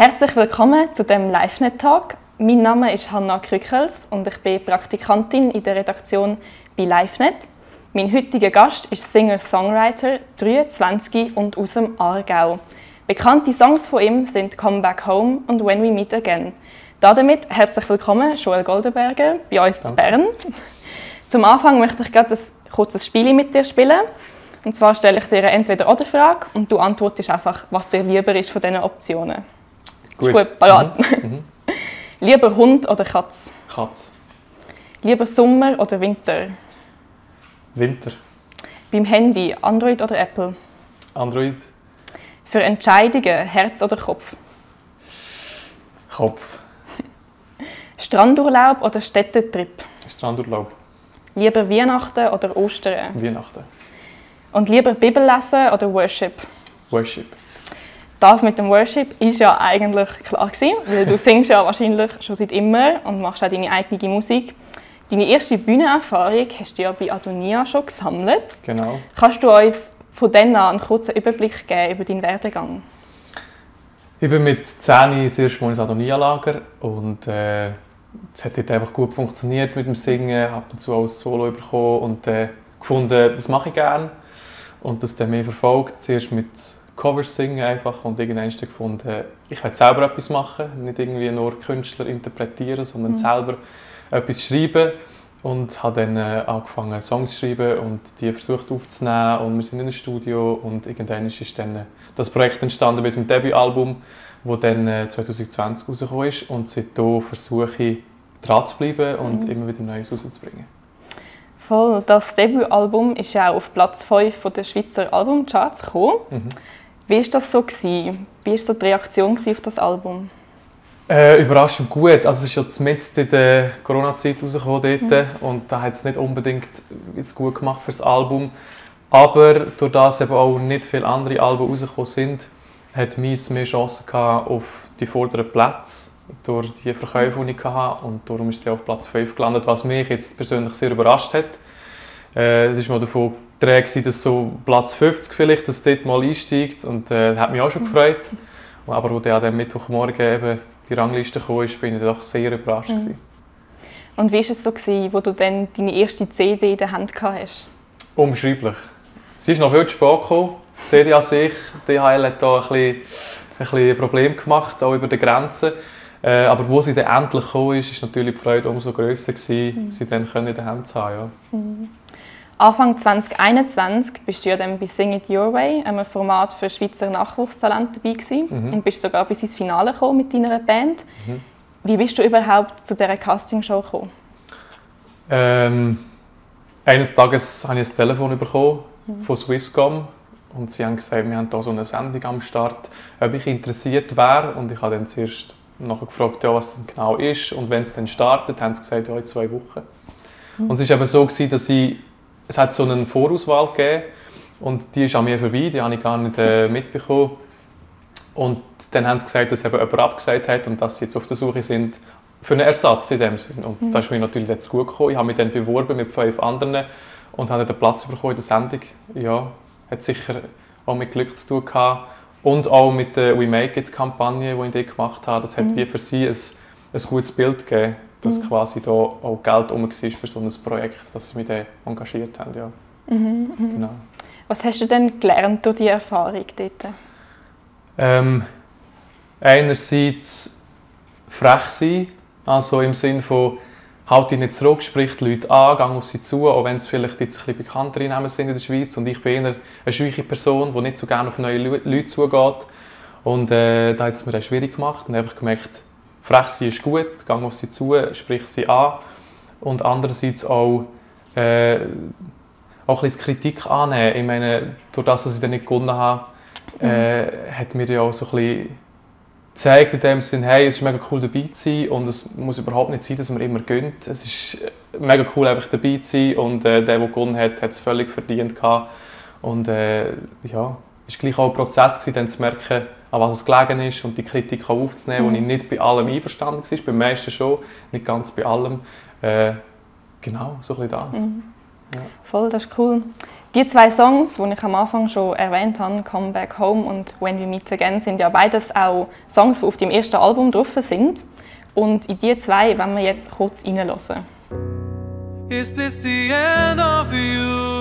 Herzlich willkommen zu dem LiveNet-Talk. Mein Name ist Hanna Krückels und ich bin Praktikantin in der Redaktion bei LiveNet. Mein heutiger Gast ist Singer-Songwriter, 23 und aus dem Aargau. Bekannte Songs von ihm sind Come Back Home und When We Meet Again. Damit herzlich willkommen, Joel Goldenberger, bei uns Danke. in Bern. Zum Anfang möchte ich gerade ein kurzes Spiel mit dir spielen. Und zwar stelle ich dir eine Entweder-Oder-Frage und du antwortest einfach, was dir lieber ist von diesen Optionen. Gut. gut, parat. Mhm. mhm. Lieber Hund oder Katz? Katz. Lieber Sommer oder Winter? Winter. Beim Handy Android oder Apple? Android. Für Entscheidungen Herz oder Kopf? Kopf. Strandurlaub oder Städtetrip? Strandurlaub. Lieber Weihnachten oder Ostern? Weihnachten. Und lieber Bibel lesen oder Worship? Worship. Das mit dem Worship ist ja eigentlich klar gewesen, weil du singst ja wahrscheinlich schon seit immer und machst auch deine eigene Musik. Deine erste Bühnenerfahrung hast du ja bei Adonia schon gesammelt. Genau. Kannst du uns von dann an einen kurzen Überblick geben über deinen Werdegang? Ich bin mit 10 das erste Mal ins Adonia-Lager und äh, es hat dort einfach gut funktioniert mit dem Singen, habe dazu auch ein Solo bekommen und äh, gefunden, das mache ich gerne und das dann mehr verfolgt. Zuerst mit Covers singen einfach und irgendwann gefunden, ich will selber etwas machen, nicht irgendwie nur Künstler interpretieren, sondern mhm. selber etwas schreiben und habe dann äh, angefangen Songs zu schreiben und die versucht aufzunehmen und wir sind in einem Studio und irgendwann ist dann äh, das Projekt entstanden mit dem Debütalbum, das dann äh, 2020 rausgekommen ist und seitdem versuche ich dran zu bleiben und mhm. immer wieder Neues rauszubringen. Voll. Das Debütalbum ist ja auch auf Platz 5 der Schweizer Albumcharts gekommen. Mhm. Wie war das so? Gewesen? Wie war so die Reaktion auf das Album? Äh, überraschend gut. Also es ist ja zumindest in der Corona-Zeit rausgekommen dort mhm. und da hat es nicht unbedingt jetzt gut gemacht für das Album. Aber durch das eben auch nicht viele andere Alben rausgekommen sind, hat Mies mehr Chancen gehabt auf die vorderen Plätze durch die Verkäufe, die ich hatte. Und darum ist sie auf Platz 5 gelandet, was mich jetzt persönlich sehr überrascht hat. Äh, es ist mal davon gedreht, dass so Platz 50 vielleicht, dass dort mal einsteigt und äh, das hat mich auch schon gefreut. Aber als dann am Mittwochmorgen eben die Rangliste kam, bin ich doch sehr überrascht. Mhm. Und wie war es so, gewesen, wo du dann deine erste CD in der Hand hast? Unbeschreiblich. Sie ist noch viel zu spät gekommen. Die CD an sich, DHL hat da ein bisschen, ein bisschen Problem gemacht, auch über die Grenzen. Äh, aber wo sie dann endlich gekommen ist, ist natürlich die Freude umso grösser gewesen, mhm. sie dann in der Hand zu haben. Ja. Mhm. Anfang 2021 bist du ja dann bei Sing It Your Way, einem Format für Schweizer Nachwuchstalente dabei gewesen, mhm. und bist sogar bis ins Finale gekommen mit deiner Band. Mhm. Wie bist du überhaupt zu dieser Castingshow gekommen? Ähm, eines Tages habe ich ein Telefon bekommen mhm. von Swisscom und sie haben gesagt, wir haben hier so eine Sendung am Start, ob ich interessiert wäre und ich habe dann zuerst nachher gefragt, ja, was es genau ist und wenn es dann startet, haben sie gesagt, ja, in zwei Wochen. Mhm. Und es war eben so, gewesen, dass ich es hat so eine Vorauswahl gegeben und die ist an mir vorbei, die habe ich gar nicht äh, mitbekommen. Und dann haben sie gesagt, dass eben jemand abgesagt hat und dass sie jetzt auf der Suche sind für einen Ersatz in dem Sinn. Und mhm. das ist mir natürlich jetzt gut gekommen. Ich habe mich dann beworben mit fünf anderen und habe den Platz bekommen in der Sendung. Ja, hat sicher auch mit Glück zu tun gehabt. Und auch mit der We Make It-Kampagne, die ich dort gemacht habe. Das hat mhm. wie für sie ein, ein gutes Bild gegeben dass mhm. quasi da auch Geld um war für so ein Projekt, dass sie mich dann engagiert haben. Ja. Mhm, mhm. Genau. Was hast du denn gelernt durch diese Erfahrung dort? Ähm, einerseits frech sein, also im Sinne von halt dich nicht zurück, sprich die Leute an, geh auf sie zu, auch wenn es vielleicht jetzt ein bisschen bekanntere Namen sind in der Schweiz und ich bin eher eine schwierige Person, die nicht so gerne auf neue Leute zugeht und äh, da hat es mir dann schwierig gemacht und einfach gemerkt, frech sein ist gut, geh auf sie zu, sprich sie an und andererseits auch, äh, auch ein bisschen Kritik annehmen. Ich meine, durch das, dass ich dann nicht gewonnen habe, äh, hat mir ja auch so ein bisschen gezeigt in dem Sinne, hey, es ist mega cool dabei zu sein und es muss überhaupt nicht sein, dass man immer gönnt. Es ist mega cool einfach dabei zu sein und äh, der, der gewonnen hat, hat es völlig verdient gehabt. Und äh, ja, es war gleich auch ein Prozess, gewesen, dann zu merken, an was es gelegen ist und die Kritik aufzunehmen, mhm. wo ich nicht bei allem einverstanden war, beim meisten schon, nicht ganz bei allem. Äh, genau, so ein bisschen das. Mhm. Ja. Voll, das ist cool. Die zwei Songs, die ich am Anfang schon erwähnt habe, Come Back Home und When We Meet Again, sind ja beides auch Songs, die auf dem ersten Album drauf sind. Und in die zwei wollen wir jetzt kurz reinhören. Is this the end of you?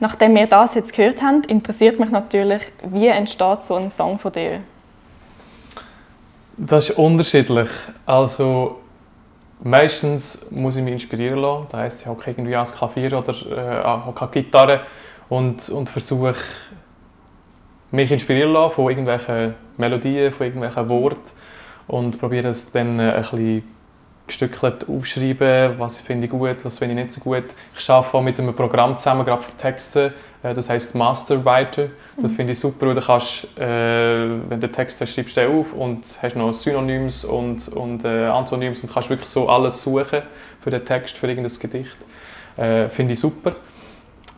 Nachdem wir das jetzt gehört haben, interessiert mich natürlich, wie entsteht so ein Song von dir? Das ist unterschiedlich. Also meistens muss ich mich inspirieren lassen. Das heisst, ich hocke irgendwie ans Klavier oder äh, die Gitarre und, und versuche mich inspirieren lassen von irgendwelchen Melodien, von irgendwelchen Worten und probiere es dann äh, ein bisschen gestückelt aufschreiben, was finde ich gut, was finde ich nicht so gut. Ich arbeite auch mit einem Programm zusammen, gerade für Texte, äh, das heißt Masterwriter. Das finde ich super, weil du kannst, äh, wenn du Text hast, schreibst du den auf und hast noch Synonyms und, und äh, Antonyms und kannst wirklich so alles suchen für den Text, für irgendein Gedicht. Äh, finde ich super.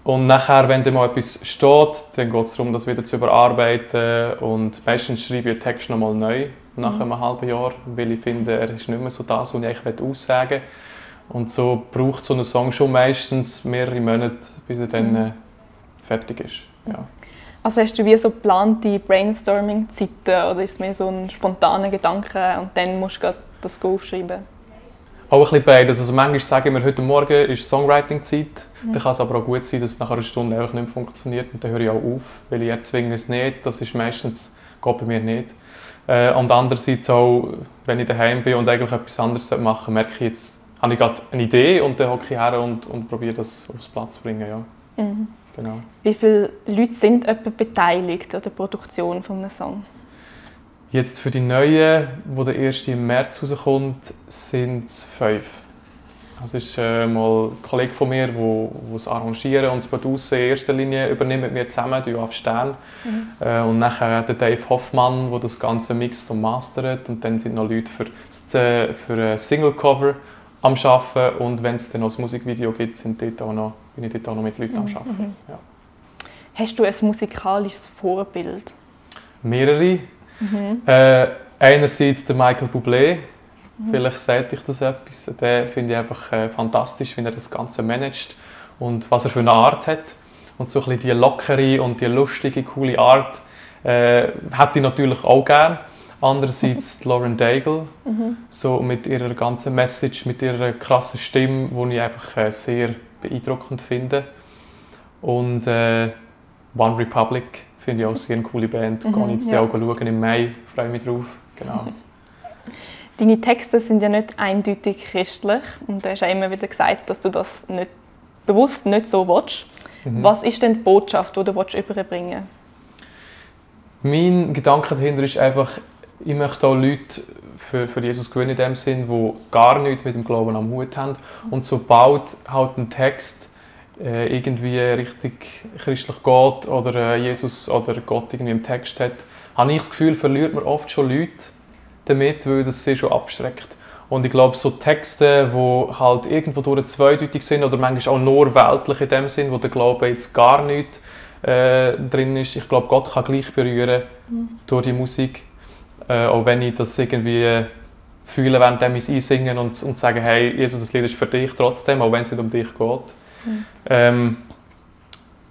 Und nachher, wenn dann mal etwas steht, dann geht es darum, das wieder zu überarbeiten. Und meistens schreibe ich den Text nochmal neu, nach einem halben Jahr, weil ich finde, er ist nicht mehr so das, was ich eigentlich aussagen will. Und so braucht so ein Song schon meistens mehrere Monate, bis er dann äh, fertig ist. Ja. Also hast du wie so geplante Brainstorming-Zeiten oder ist es mehr so ein spontaner Gedanke und dann musst du das aufschreiben? Auch ein bisschen beides. Also manchmal sagen wir, heute Morgen ist Songwriting-Zeit. Dann kann es aber auch gut sein, dass es nach einer Stunde einfach nicht mehr funktioniert und dann höre ich auch auf, weil ich erzwinge es nicht. Das ist meistens, geht bei mir nicht. Äh, und andererseits auch, wenn ich daheim bin und eigentlich etwas anderes machen merke ich jetzt, habe ich gerade eine Idee und dann hocke ich her und, und probiere das aufs Platz zu bringen. Ja. Mhm. Genau. Wie viele Leute sind etwa beteiligt an der Produktion von einem Song? Jetzt für die neue, wo der erste im März rauskommt, sind es fünf. Das ist äh, mal ein Kollege von mir, der es arrangieren und das Producen in erster Linie übernimmt mit mir zusammen, die auf Stern. Mhm. Äh, und nachher der Dave Hoffmann, der das Ganze mixt und mastert. Und dann sind noch Leute für, das, äh, für ein Single-Cover am Arbeiten. Und wenn es dann noch ein Musikvideo gibt, sind dort auch noch, bin ich dort auch noch mit Leuten am Arbeiten. Ja. Hast du ein musikalisches Vorbild? Mehrere. Äh, einerseits der Michael Bublé, vielleicht sagt ich das etwas. Den finde ich einfach äh, fantastisch, wie er das Ganze managt und was er für eine Art hat. Und so ein bisschen die lockere und die lustige, coole Art äh, hätte ich natürlich auch gern. Andererseits Lauren Daigle, so mit ihrer ganzen Message, mit ihrer krassen Stimme, die ich einfach äh, sehr beeindruckend finde. Und äh, One Republic finde ich auch sehr eine coole Band. Mhm, Gehe ich jetzt ja. auch schauen im Mai, freue mich drauf. Genau. Deine Texte sind ja nicht eindeutig christlich und du hast ja immer wieder gesagt, dass du das nicht, bewusst nicht so willst. Mhm. Was ist denn die Botschaft, die du willst überbringen Mein Gedanke dahinter ist einfach, ich möchte auch Leute für, für Jesus gewinnen in dem Sinn, die gar nichts mit dem Glauben am Hut haben. Und sobald halt ein Text äh, irgendwie richtig christlich geht oder äh, Jesus oder Gott irgendwie im Text hat, habe ich das Gefühl, verliert man oft schon Leute damit, weil das sie schon abschreckt. Und ich glaube, so Texte, die halt irgendwo durch zweideutig sind oder manchmal auch nur weltlich in dem Sinn, wo der Glaube jetzt gar nicht äh, drin ist, ich glaube, Gott kann gleich berühren durch die Musik. Äh, auch wenn ich das irgendwie fühle, während ich es einsingen und, und sagen, hey, Jesus, das Lied ist für dich trotzdem, auch wenn es nicht um dich geht. Ähm,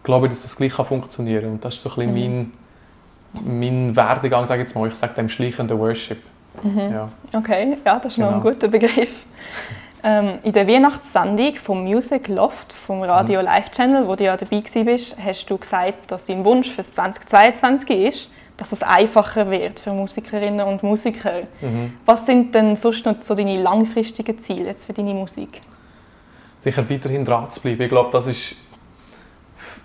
glaube ich, dass das gleich kann funktionieren kann. Und das ist so ein bisschen mein, mein Werdegang, sage ich jetzt mal. Ich sage dem schleichenden Worship. Ja. Okay, ja, das ist noch ein Genau. guter Begriff. Ähm, in der Weihnachtssendung vom Music Loft vom Radio Mhm. Live Channel, wo du ja dabei warst, hast du gesagt, dass dein Wunsch für 2022 ist, dass es einfacher wird für Musikerinnen und Musiker. Mhm. Was sind denn sonst noch so deine langfristigen Ziele jetzt für deine Musik? sicher weiterhin dran zu bleiben. Ich glaube, das ist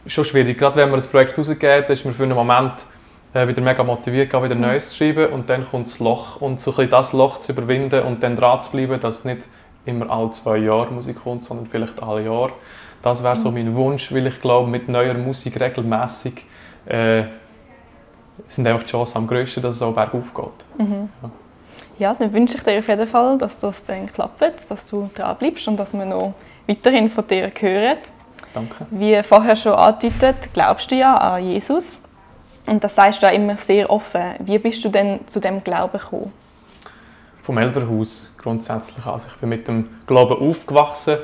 schon schwierig. Gerade wenn man ein Projekt rausgeht, ist man für einen Moment äh, wieder mega motiviert, wieder mhm. Neues zu schreiben und dann kommt das Loch. Und so ein das Loch zu überwinden und dann dran zu bleiben, dass nicht immer alle zwei Jahre Musik kommt, sondern vielleicht alle Jahre. Das wäre so mhm. mein Wunsch, weil ich glaube, mit neuer Musik regelmäßig äh, sind einfach die Chancen am grössten, dass es auch bergauf geht. Mhm. Ja. ja. dann wünsche ich dir auf jeden Fall, dass das dann klappt, dass du dran bleibst und dass wir noch weiterhin von dir hören. Danke. Wie vorher schon angedeutet, glaubst du ja an Jesus. Und das sagst du ja immer sehr offen. Wie bist du denn zu dem Glauben gekommen? Vom Elternhaus grundsätzlich. Also ich bin mit dem Glauben aufgewachsen.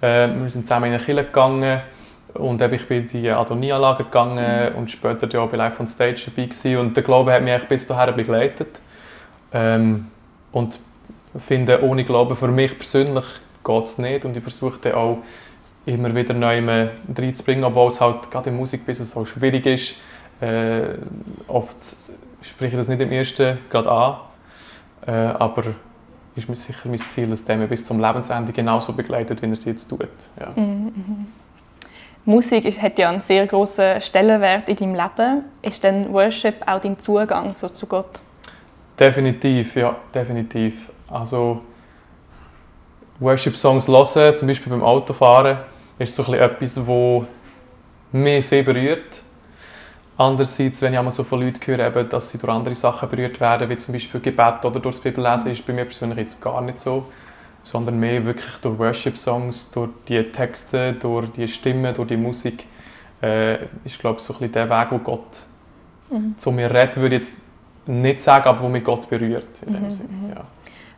Äh, wir sind zusammen in eine Kirche gegangen und ich bin in die Adonia-Lager gegangen mhm. und später ja bei Live on Stage dabei gewesen. Und der Glaube hat mich bis dahin begleitet. Ähm, und ich finde, ohne Glauben für mich persönlich geht es nicht. Und ich versuche dann auch immer wieder neu reinzubringen, obwohl es halt gerade im Musikbusiness so schwierig ist. Äh, oft spreche ich das nicht im ersten gerade an, äh, aber ist mir sicher mein Ziel, dass der bis zum Lebensende genauso begleitet, wie er es jetzt tut. Ja. Mhm, mhm. Musik ist, hat ja einen sehr großen Stellenwert in deinem Leben. Ist denn Worship auch dein Zugang so zu Gott? Definitiv, ja, definitiv. Also Worship-Songs hören, zum Beispiel beim Autofahren, ist so etwas, das mich sehr berührt. Andererseits, wenn ich einmal so von Leuten höre, dass sie durch andere Sachen berührt werden, wie zum Beispiel Gebet oder durch das Bibellesen, ist bei mir persönlich jetzt gar nicht so sondern mehr wirklich durch Worship-Songs, durch die Texte, durch die Stimmen, durch die Musik. Äh, ist, glaube ich, so ein bisschen der Weg, wo Gott mhm. zu mir redet, würde ich jetzt nicht sagen, aber wo mich Gott berührt. In dem mhm. Sinne, mhm. ja.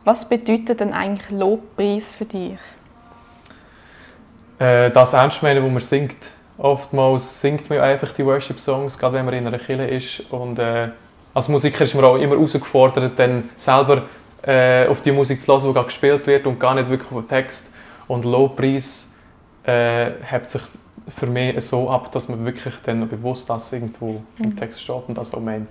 Was bedeutet denn eigentlich Lobpreis für dich? Äh, das Ernstmeinen, wo man singt. Oftmals singt man einfach die Worship-Songs, gerade wenn man in einer Kirche ist. Und äh, als Musiker ist man auch immer herausgefordert, dann selber äh, auf die Musik zu hören, die gerade gespielt wird und gar nicht wirklich auf den Text. Und Lobpreis äh, hebt sich für mich so ab, dass man wirklich dann bewusst das irgendwo mhm. im Text steht und das auch meint.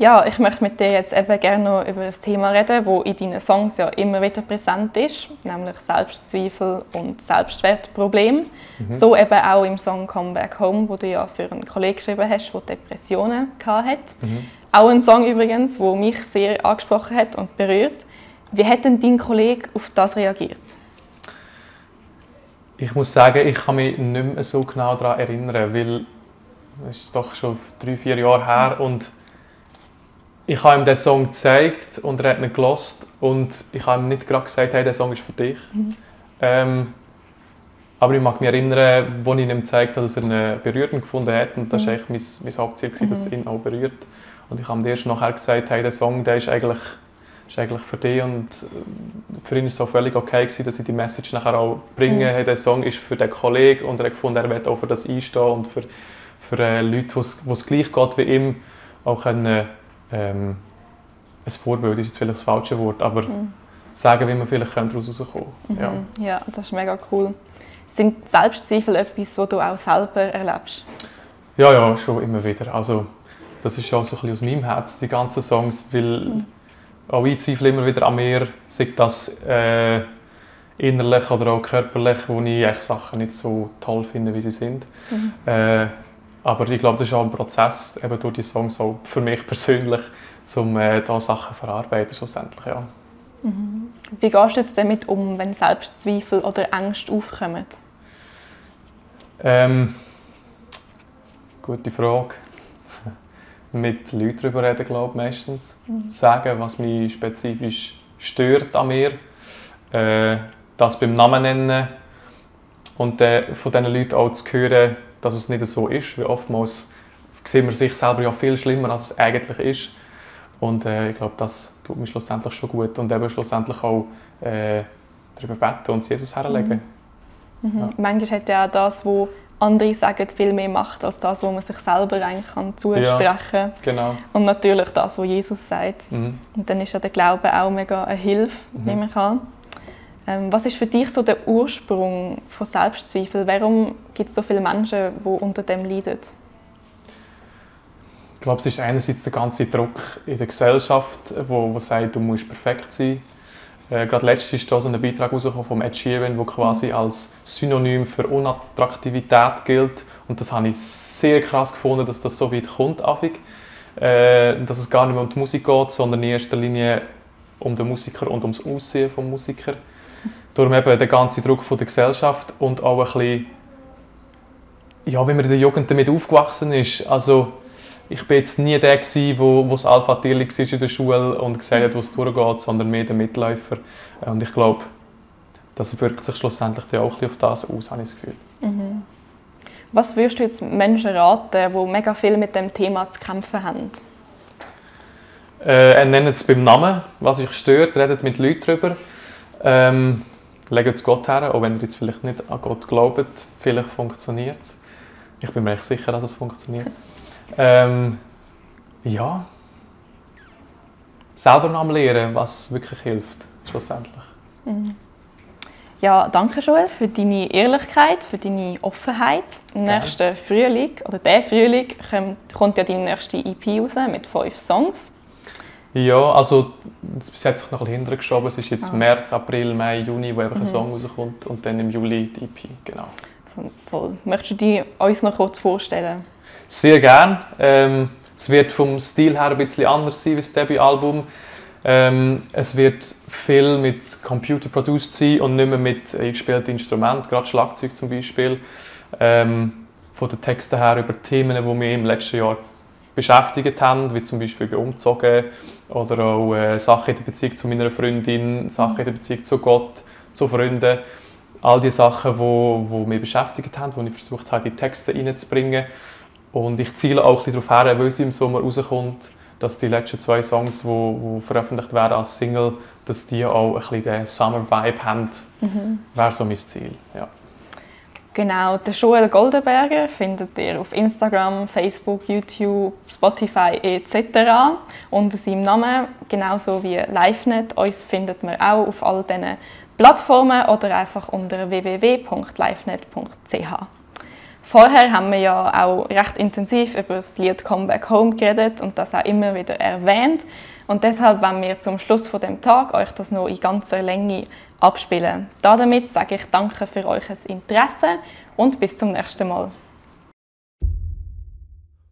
Ja, ich möchte mit dir jetzt eben gerne noch über ein Thema reden, das in deinen Songs ja immer wieder präsent ist, nämlich Selbstzweifel und Selbstwertproblem. Mhm. So eben auch im Song Come Back Home, wo du ja für einen Kollegen geschrieben hast, der Depressionen hatte. Mhm. Auch ein Song übrigens, der mich sehr angesprochen hat und berührt. Wie hat denn dein Kollege auf das reagiert? Ich muss sagen, ich kann mich nicht mehr so genau daran erinnern, weil es ist doch schon drei, vier Jahre her und ich habe ihm den Song gezeigt und er hat ihn gelost und ich habe ihm nicht gerade gesagt, hey, der Song ist für dich. Mhm. Ähm, aber ich mag mich erinnern, als ich ihm gezeigt habe, dass er ihn berührend gefunden hat und das war mhm. mein, mein Hauptziel, mhm. dass er ihn auch berührt. Und ich habe ihm erst nachher gesagt, hey, der Song der ist, eigentlich, ist eigentlich für dich und äh, für ihn war es auch völlig okay gewesen, dass ich die Message nachher auch bringe. Mhm. Hey, der Song ist für den Kollegen und er hat gefunden, er wird auch für das einstehen und für, für äh, Leute, wo es gleich geht wie ihm, auch können, ähm, ein Vorbild ist jetzt vielleicht das falsche Wort, aber mhm. sagen, wie man vielleicht daraus rauskommen könnte. Mhm. Ja. ja, das ist mega cool. Sind Selbstzweifel etwas, was du auch selber erlebst? Ja, ja, schon immer wieder. Also, das ist ja so ein bisschen aus meinem Herz, die ganzen Songs, weil mhm. auch ich zweifle immer wieder an mir, sei das äh, innerlich oder auch körperlich, wo ich echt Sachen nicht so toll finde, wie sie sind. Mhm. Äh, aber ich glaube, das ist auch ein Prozess, eben durch die Songs auch für mich persönlich, um äh, da Sachen zu verarbeiten schlussendlich, ja. Mhm. Wie gehst du jetzt damit um, wenn Selbstzweifel oder Ängste aufkommen? Ähm, gute Frage mit Leuten darüber reden, glaube ich, meistens. Mhm. Sagen, was mich spezifisch stört an mir. Äh, das beim Namen nennen. Und äh, von diesen Leuten auch zu hören, dass es nicht so ist. Weil oftmals sieht man sich selber ja viel schlimmer, als es eigentlich ist. Und äh, ich glaube, das tut mir schlussendlich schon gut. Und eben schlussendlich auch äh, darüber beten und es Jesus herlegen. Mhm. Mhm. Ja. Manchmal hat ja auch das, was andere sagen, viel mehr macht als das, was man sich selber eigentlich kann zusprechen kann. Ja, genau. Und natürlich das, was Jesus sagt. Mhm. Und dann ist ja der Glaube auch mega eine Hilfe, mhm. nehme ich an. Ähm, was ist für dich so der Ursprung von Selbstzweifel? Warum gibt es so viele Menschen, die unter dem leiden? Ich glaube, es ist einerseits der ganze Druck in der Gesellschaft, wo, wo sagt, du musst perfekt sein. Äh, gerade letztens ist da so ein Beitrag rausgekommen vom Ed Sheeran, der quasi mhm. als Synonym für Unattraktivität gilt. Und das habe ich sehr krass gefunden, dass das so weit kommt, affig. Äh, dass es gar nicht mehr um die Musik geht, sondern in erster Linie um den Musiker und ums Aussehen des Musikers. Darum eben der ganze Druck von der Gesellschaft und auch ein bisschen, ja, wie man in der Jugend damit aufgewachsen ist. Also, ich war jetzt nie der, der wo, wo das Alpha war in der Schule und gesagt hat, wo es durchgeht, sondern mehr der Mitläufer. Und ich glaube, das wirkt sich schlussendlich auch ein bisschen auf das aus, habe ich das Gefühl. Mhm. Was würdest du jetzt Menschen raten, die mega viel mit dem Thema zu kämpfen haben? Äh, nennt es beim Namen, was euch stört, redet mit Leuten darüber. Ähm, legt es Gott her, auch wenn ihr jetzt vielleicht nicht an Gott glaubt, vielleicht funktioniert es. Ich bin mir echt sicher, dass es funktioniert. Ähm, ja. Selber noch am Lehren, was wirklich hilft, schlussendlich. Mhm. Ja, danke Joel für deine Ehrlichkeit, für deine Offenheit. Im nächsten Frühling, oder der Frühling, kommt ja deine nächste EP raus mit fünf Songs. Ja, also bis jetzt sich noch ein bisschen hintergeschoben. Es ist jetzt ah. März, April, Mai, Juni, wo einfach mhm. ein Song rauskommt und dann im Juli die EP, genau. Voll. Möchtest du die uns noch kurz vorstellen? Sehr gern. Ähm, es wird vom Stil her ein bisschen anders sein wie das Debütalbum. Ähm, es wird viel mit Computer produced sein und nicht mehr mit eingespielten Instrumenten, gerade Schlagzeug zum Beispiel. Ähm, von den Texten her über Themen, die wir im letzten Jahr beschäftigt haben, wie zum Beispiel bei Umzogen oder auch äh, Sachen in der Beziehung zu meiner Freundin, Sachen in der Beziehung zu Gott, zu Freunden. All die Sachen, die wo, wo mich beschäftigt haben, die ich versucht habe, in die Texte reinzubringen. Und ich ziele auch darauf her, weil sie im Sommer rauskommt, dass die letzten zwei Songs, die, die veröffentlicht werden als Single, dass die auch ein bisschen den Summer-Vibe haben. Mhm. Wäre so mein Ziel, ja. Genau, den Joel Goldenberger findet ihr auf Instagram, Facebook, YouTube, Spotify etc. unter seinem Namen, genauso wie LiveNet. Uns findet man auch auf all diesen Plattformen oder einfach unter www.livenet.ch. Vorher haben wir ja auch recht intensiv über das Lied Come Back Home geredet und das auch immer wieder erwähnt. Und deshalb wollen wir zum Schluss von dem Tag euch das noch in ganzer Länge abspielen. Damit sage ich danke für euer Interesse und bis zum nächsten Mal.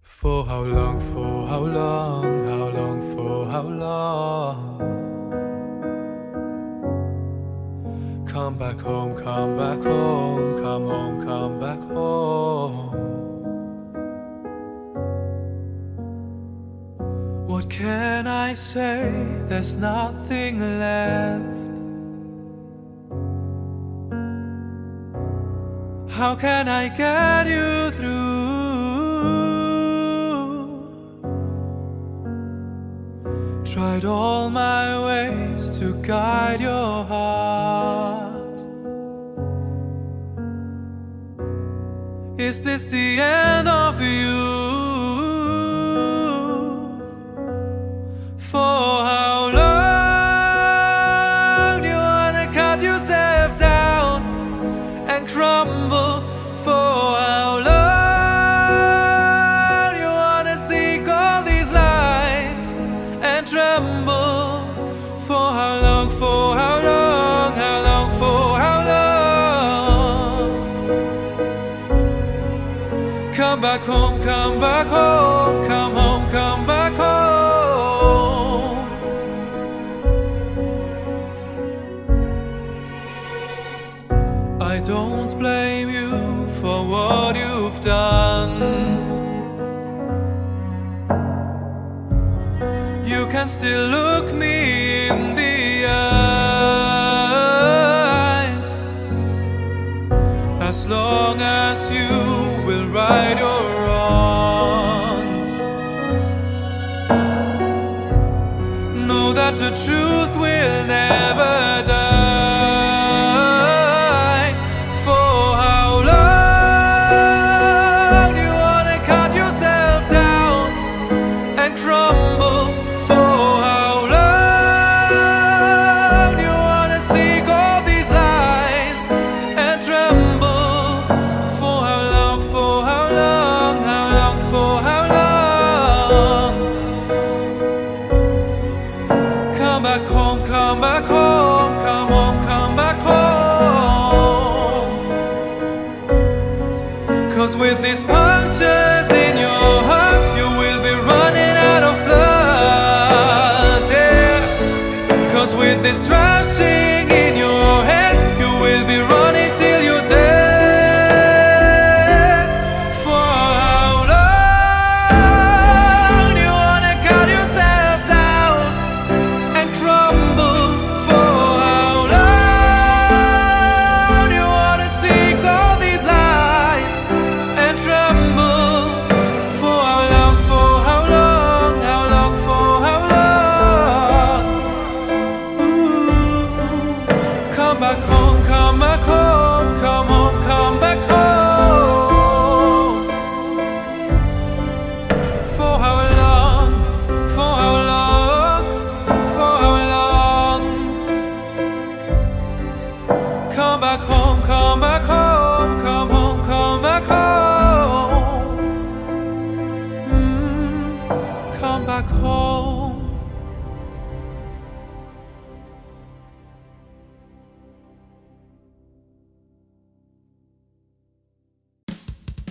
For how long, for how long, how long, for how long? Come back home, come back home, come home, I say? There's nothing left. How can I get you through? Tried all my ways to guide your heart. Is this the end of you? let yourself down and crumble for how long you wanna seek all these lies and tremble for how long, for how long, how long, for how long. Come back home, come back home. Still look me in the eyes as long as you will right your wrongs. Know that the truth will never